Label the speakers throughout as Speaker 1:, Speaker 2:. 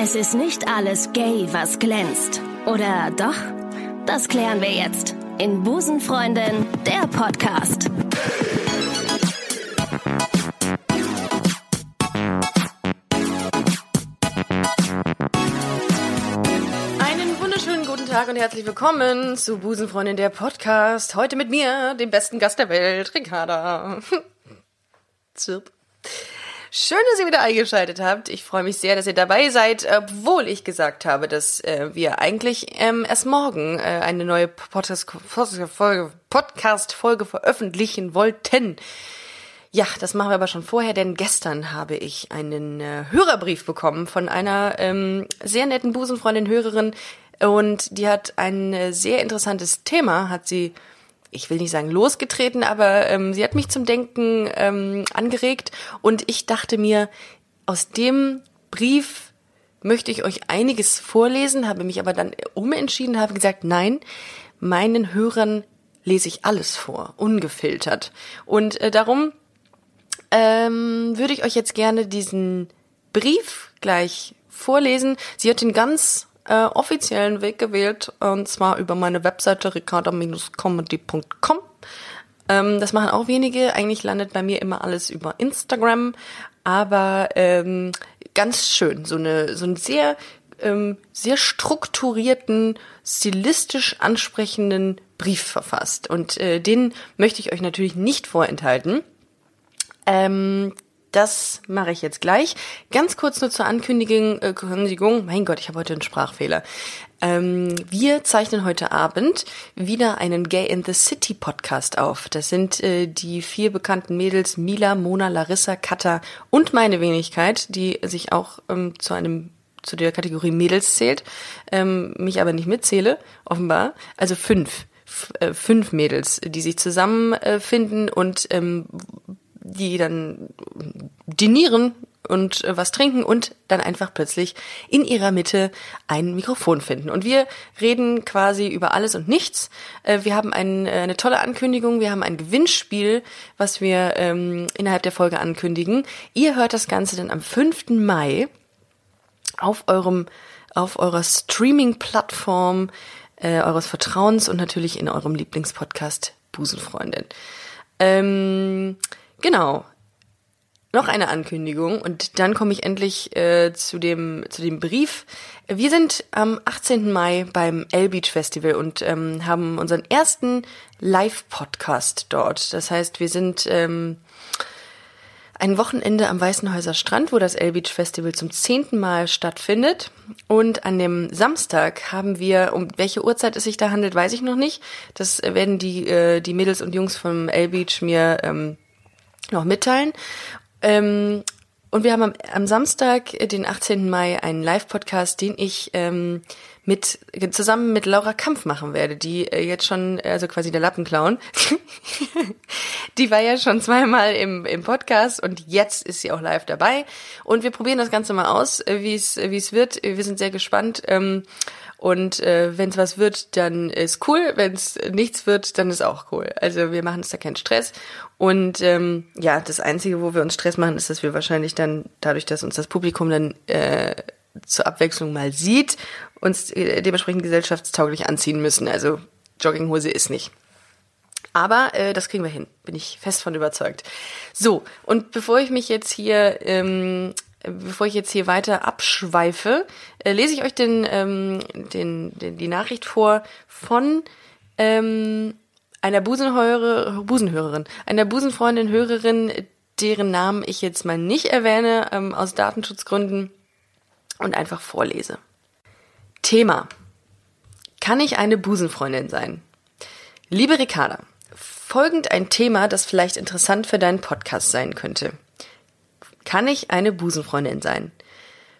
Speaker 1: Es ist nicht alles gay, was glänzt. Oder doch? Das klären wir jetzt in Busenfreundin, der Podcast.
Speaker 2: Einen wunderschönen guten Tag und herzlich willkommen zu Busenfreundin, der Podcast. Heute mit mir, dem besten Gast der Welt, Ricarda. Zirp. Schön, dass ihr wieder eingeschaltet habt. Ich freue mich sehr, dass ihr dabei seid, obwohl ich gesagt habe, dass äh, wir eigentlich ähm, erst morgen äh, eine neue Podcast-Folge Podcast -Folge veröffentlichen wollten. Ja, das machen wir aber schon vorher, denn gestern habe ich einen äh, Hörerbrief bekommen von einer ähm, sehr netten Busenfreundin, Hörerin, und die hat ein äh, sehr interessantes Thema, hat sie ich will nicht sagen losgetreten, aber ähm, sie hat mich zum Denken ähm, angeregt und ich dachte mir, aus dem Brief möchte ich euch einiges vorlesen, habe mich aber dann umentschieden, habe gesagt, nein, meinen Hörern lese ich alles vor, ungefiltert. Und äh, darum ähm, würde ich euch jetzt gerne diesen Brief gleich vorlesen. Sie hat ihn ganz äh, offiziellen Weg gewählt und zwar über meine Webseite ricarda-comedy.com. Ähm, das machen auch wenige. Eigentlich landet bei mir immer alles über Instagram, aber ähm, ganz schön. So eine so ein sehr ähm, sehr strukturierten, stilistisch ansprechenden Brief verfasst und äh, den möchte ich euch natürlich nicht vorenthalten. Ähm, das mache ich jetzt gleich. Ganz kurz nur zur Ankündigung. Äh, Kündigung. Mein Gott, ich habe heute einen Sprachfehler. Ähm, wir zeichnen heute Abend wieder einen Gay in the City Podcast auf. Das sind äh, die vier bekannten Mädels Mila, Mona, Larissa, Katha und meine Wenigkeit, die sich auch ähm, zu einem zu der Kategorie Mädels zählt, ähm, mich aber nicht mitzähle, offenbar. Also fünf äh, fünf Mädels, die sich zusammenfinden und ähm, die dann dinieren und äh, was trinken und dann einfach plötzlich in ihrer Mitte ein Mikrofon finden. Und wir reden quasi über alles und nichts. Äh, wir haben ein, äh, eine tolle Ankündigung, wir haben ein Gewinnspiel, was wir ähm, innerhalb der Folge ankündigen. Ihr hört das Ganze dann am 5. Mai auf eurem auf eurer Streaming-Plattform äh, eures Vertrauens und natürlich in eurem Lieblingspodcast Busenfreundin. Ähm, Genau. Noch eine Ankündigung und dann komme ich endlich äh, zu dem zu dem Brief. Wir sind am 18. Mai beim L Beach Festival und ähm, haben unseren ersten Live-Podcast dort. Das heißt, wir sind ähm, ein Wochenende am Weißenhäuser Strand, wo das L Beach Festival zum zehnten Mal stattfindet. Und an dem Samstag haben wir, um welche Uhrzeit es sich da handelt, weiß ich noch nicht. Das werden die, äh, die Mädels und Jungs vom L Beach mir ähm, noch mitteilen. Ähm, und wir haben am, am, Samstag, den 18. Mai, einen Live-Podcast, den ich ähm, mit zusammen mit Laura Kampf machen werde, die äh, jetzt schon, also quasi der Lappenclown, die war ja schon zweimal im, im Podcast und jetzt ist sie auch live dabei. Und wir probieren das Ganze mal aus, äh, wie es wie es wird. Wir sind sehr gespannt. Ähm, und äh, wenn es was wird, dann ist cool. Wenn es nichts wird, dann ist auch cool. Also wir machen uns da keinen Stress. Und ähm, ja, das Einzige, wo wir uns Stress machen, ist, dass wir wahrscheinlich dann, dadurch, dass uns das Publikum dann äh, zur Abwechslung mal sieht, uns äh, dementsprechend gesellschaftstauglich anziehen müssen. Also Jogginghose ist nicht. Aber äh, das kriegen wir hin, bin ich fest von überzeugt. So, und bevor ich mich jetzt hier ähm, bevor ich jetzt hier weiter abschweife, äh, lese ich euch den, ähm, den, den, die Nachricht vor von ähm, einer Busenhörer, Busenhörerin, einer Busenfreundin, Hörerin, deren Namen ich jetzt mal nicht erwähne, ähm, aus Datenschutzgründen und einfach vorlese. Thema. Kann ich eine Busenfreundin sein? Liebe Ricarda, folgend ein Thema, das vielleicht interessant für deinen Podcast sein könnte. Kann ich eine Busenfreundin sein?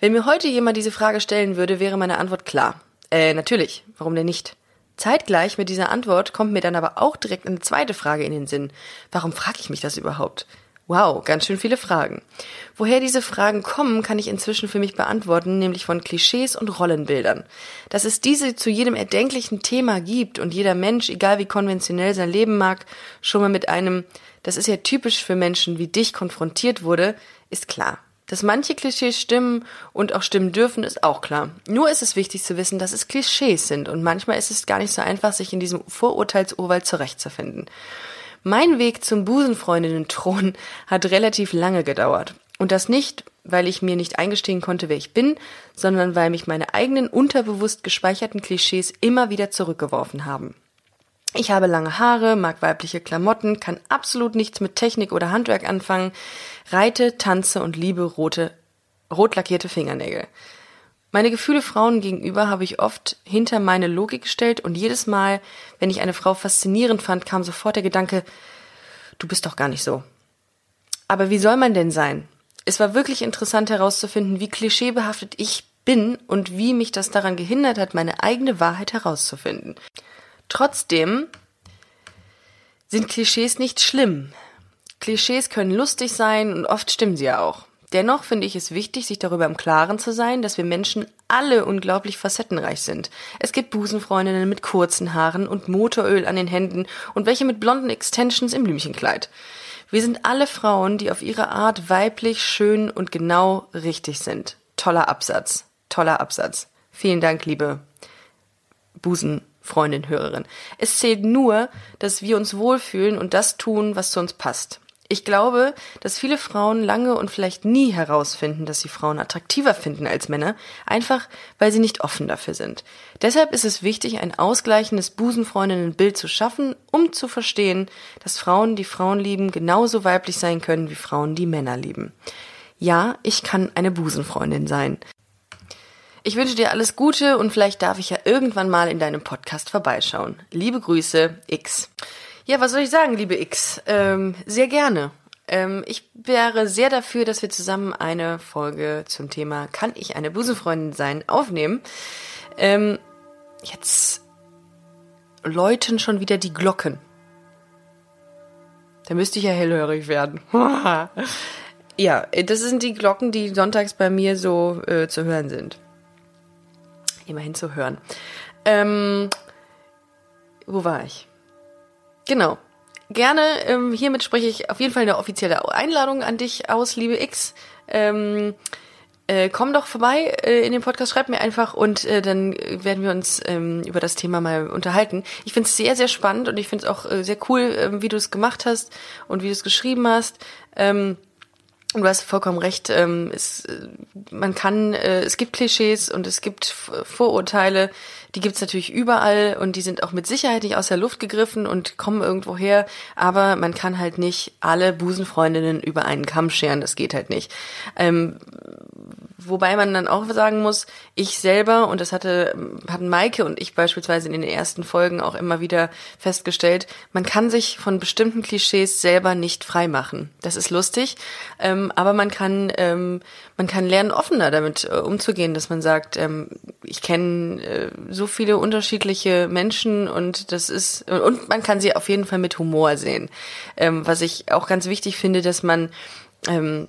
Speaker 2: Wenn mir heute jemand diese Frage stellen würde, wäre meine Antwort klar. Äh, natürlich. Warum denn nicht? Zeitgleich mit dieser Antwort kommt mir dann aber auch direkt eine zweite Frage in den Sinn. Warum frage ich mich das überhaupt? Wow, ganz schön viele Fragen. Woher diese Fragen kommen, kann ich inzwischen für mich beantworten, nämlich von Klischees und Rollenbildern. Dass es diese zu jedem erdenklichen Thema gibt und jeder Mensch, egal wie konventionell sein Leben mag, schon mal mit einem, das ist ja typisch für Menschen wie dich konfrontiert wurde, ist klar. Dass manche Klischees stimmen und auch stimmen dürfen, ist auch klar. Nur ist es wichtig zu wissen, dass es Klischees sind und manchmal ist es gar nicht so einfach, sich in diesem Vorurteilsurwald zurechtzufinden. Mein Weg zum Busenfreundinnen-Thron hat relativ lange gedauert. Und das nicht, weil ich mir nicht eingestehen konnte, wer ich bin, sondern weil mich meine eigenen unterbewusst gespeicherten Klischees immer wieder zurückgeworfen haben. Ich habe lange Haare, mag weibliche Klamotten, kann absolut nichts mit Technik oder Handwerk anfangen, reite, tanze und liebe rote, rot lackierte Fingernägel. Meine Gefühle Frauen gegenüber habe ich oft hinter meine Logik gestellt und jedes Mal, wenn ich eine Frau faszinierend fand, kam sofort der Gedanke, du bist doch gar nicht so. Aber wie soll man denn sein? Es war wirklich interessant herauszufinden, wie klischeebehaftet ich bin und wie mich das daran gehindert hat, meine eigene Wahrheit herauszufinden. Trotzdem sind Klischees nicht schlimm. Klischees können lustig sein und oft stimmen sie ja auch. Dennoch finde ich es wichtig, sich darüber im Klaren zu sein, dass wir Menschen alle unglaublich facettenreich sind. Es gibt Busenfreundinnen mit kurzen Haaren und Motoröl an den Händen und welche mit blonden Extensions im Blümchenkleid. Wir sind alle Frauen, die auf ihre Art weiblich, schön und genau richtig sind. Toller Absatz. Toller Absatz. Vielen Dank, liebe Busen Freundin, Hörerin. Es zählt nur, dass wir uns wohlfühlen und das tun, was zu uns passt. Ich glaube, dass viele Frauen lange und vielleicht nie herausfinden, dass sie Frauen attraktiver finden als Männer, einfach weil sie nicht offen dafür sind. Deshalb ist es wichtig, ein ausgleichendes Busenfreundinnenbild zu schaffen, um zu verstehen, dass Frauen, die Frauen lieben, genauso weiblich sein können wie Frauen, die Männer lieben. Ja, ich kann eine Busenfreundin sein. Ich wünsche dir alles Gute und vielleicht darf ich ja irgendwann mal in deinem Podcast vorbeischauen. Liebe Grüße, X. Ja, was soll ich sagen, liebe X? Ähm, sehr gerne. Ähm, ich wäre sehr dafür, dass wir zusammen eine Folge zum Thema Kann ich eine Busenfreundin sein aufnehmen. Ähm, jetzt läuten schon wieder die Glocken. Da müsste ich ja hellhörig werden. ja, das sind die Glocken, die sonntags bei mir so äh, zu hören sind immerhin zu hören. Ähm, wo war ich? Genau. Gerne, ähm, hiermit spreche ich auf jeden Fall eine offizielle Einladung an dich aus, liebe X. Ähm, äh, komm doch vorbei äh, in den Podcast, schreib mir einfach und äh, dann werden wir uns ähm, über das Thema mal unterhalten. Ich finde es sehr, sehr spannend und ich finde es auch äh, sehr cool, äh, wie du es gemacht hast und wie du es geschrieben hast. Ähm, Du hast vollkommen recht. Ähm, es, äh, man kann, äh, es gibt Klischees und es gibt Vorurteile, die gibt's natürlich überall und die sind auch mit Sicherheit nicht aus der Luft gegriffen und kommen irgendwo her. Aber man kann halt nicht alle Busenfreundinnen über einen Kamm scheren. Das geht halt nicht. Ähm, Wobei man dann auch sagen muss, ich selber, und das hatte, hatten Maike und ich beispielsweise in den ersten Folgen auch immer wieder festgestellt, man kann sich von bestimmten Klischees selber nicht freimachen. Das ist lustig, ähm, aber man kann, ähm, man kann lernen, offener damit äh, umzugehen, dass man sagt, ähm, ich kenne äh, so viele unterschiedliche Menschen und das ist, und man kann sie auf jeden Fall mit Humor sehen. Ähm, was ich auch ganz wichtig finde, dass man, ähm,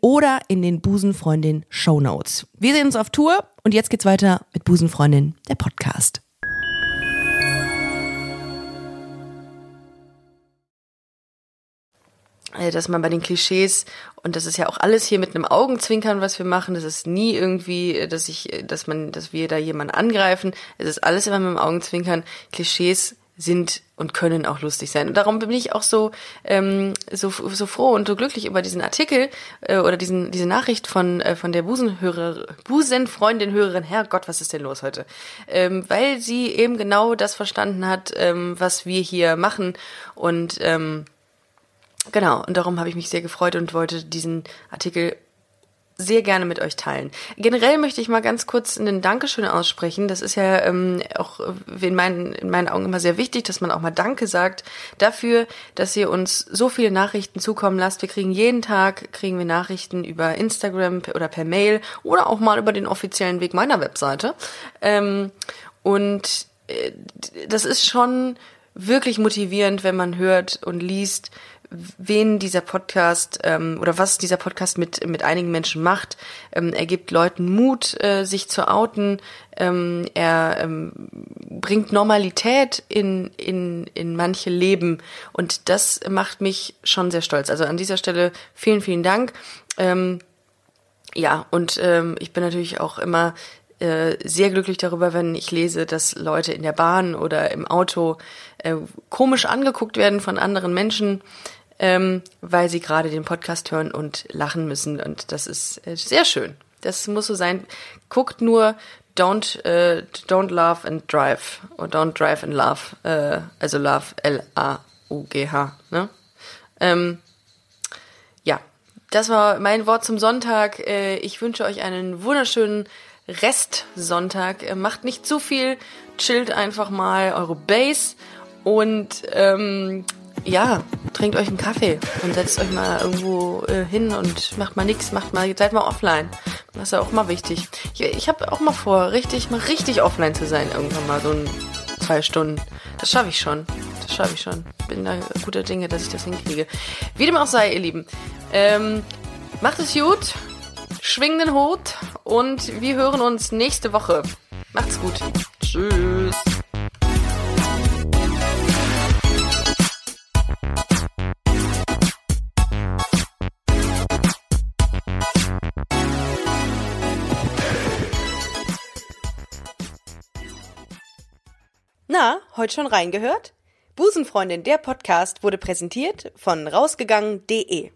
Speaker 2: oder in den Busenfreundin Show Notes. Wir sehen uns auf Tour und jetzt geht's weiter mit Busenfreundin, der Podcast. äh, dass man bei den Klischees und das ist ja auch alles hier mit einem Augenzwinkern, was wir machen. Das ist nie irgendwie, äh, dass ich, äh, dass man, dass wir da jemanden angreifen. Es ist alles immer mit dem Augenzwinkern. Klischees sind und können auch lustig sein. Und darum bin ich auch so ähm, so, so froh und so glücklich über diesen Artikel äh, oder diesen diese Nachricht von äh, von der Busenhörer Busenfreundin Hörerin. Herrgott, was ist denn los heute? Ähm, weil sie eben genau das verstanden hat, ähm, was wir hier machen und ähm, Genau, und darum habe ich mich sehr gefreut und wollte diesen Artikel sehr gerne mit euch teilen. Generell möchte ich mal ganz kurz einen Dankeschön aussprechen. Das ist ja ähm, auch in meinen, in meinen Augen immer sehr wichtig, dass man auch mal Danke sagt dafür, dass ihr uns so viele Nachrichten zukommen lasst. Wir kriegen jeden Tag, kriegen wir Nachrichten über Instagram oder per Mail oder auch mal über den offiziellen Weg meiner Webseite. Ähm, und äh, das ist schon wirklich motivierend, wenn man hört und liest, wen dieser Podcast ähm, oder was dieser Podcast mit, mit einigen Menschen macht. Ähm, er gibt Leuten Mut, äh, sich zu outen. Ähm, er ähm, bringt Normalität in, in, in manche Leben. Und das macht mich schon sehr stolz. Also an dieser Stelle vielen, vielen Dank. Ähm, ja, und ähm, ich bin natürlich auch immer äh, sehr glücklich darüber, wenn ich lese, dass Leute in der Bahn oder im Auto äh, komisch angeguckt werden von anderen Menschen, ähm, weil sie gerade den Podcast hören und lachen müssen. Und das ist äh, sehr schön. Das muss so sein. Guckt nur Don't äh, Don't Love and Drive oder Don't Drive and Love. Äh, also Love L A U G H. Ne? Ähm, ja, das war mein Wort zum Sonntag. Äh, ich wünsche euch einen wunderschönen Restsonntag. Äh, macht nicht zu viel, chillt einfach mal eure Base und ähm, ja, trinkt euch einen Kaffee und setzt euch mal irgendwo äh, hin und macht mal nix, macht mal, seid mal offline. Das ist ja auch mal wichtig. Ich, ich habe auch mal vor, richtig, mal richtig offline zu sein, irgendwann mal so ein zwei Stunden. Das schaffe ich schon. Das schaffe ich schon. Bin da guter Dinge, dass ich das hinkriege. Wie dem auch sei, ihr Lieben. Ähm, macht es gut, schwing den Hut und wir hören uns nächste Woche. Macht's gut. Tschüss. Na, heute schon reingehört? Busenfreundin, der Podcast wurde präsentiert von rausgegangen.de.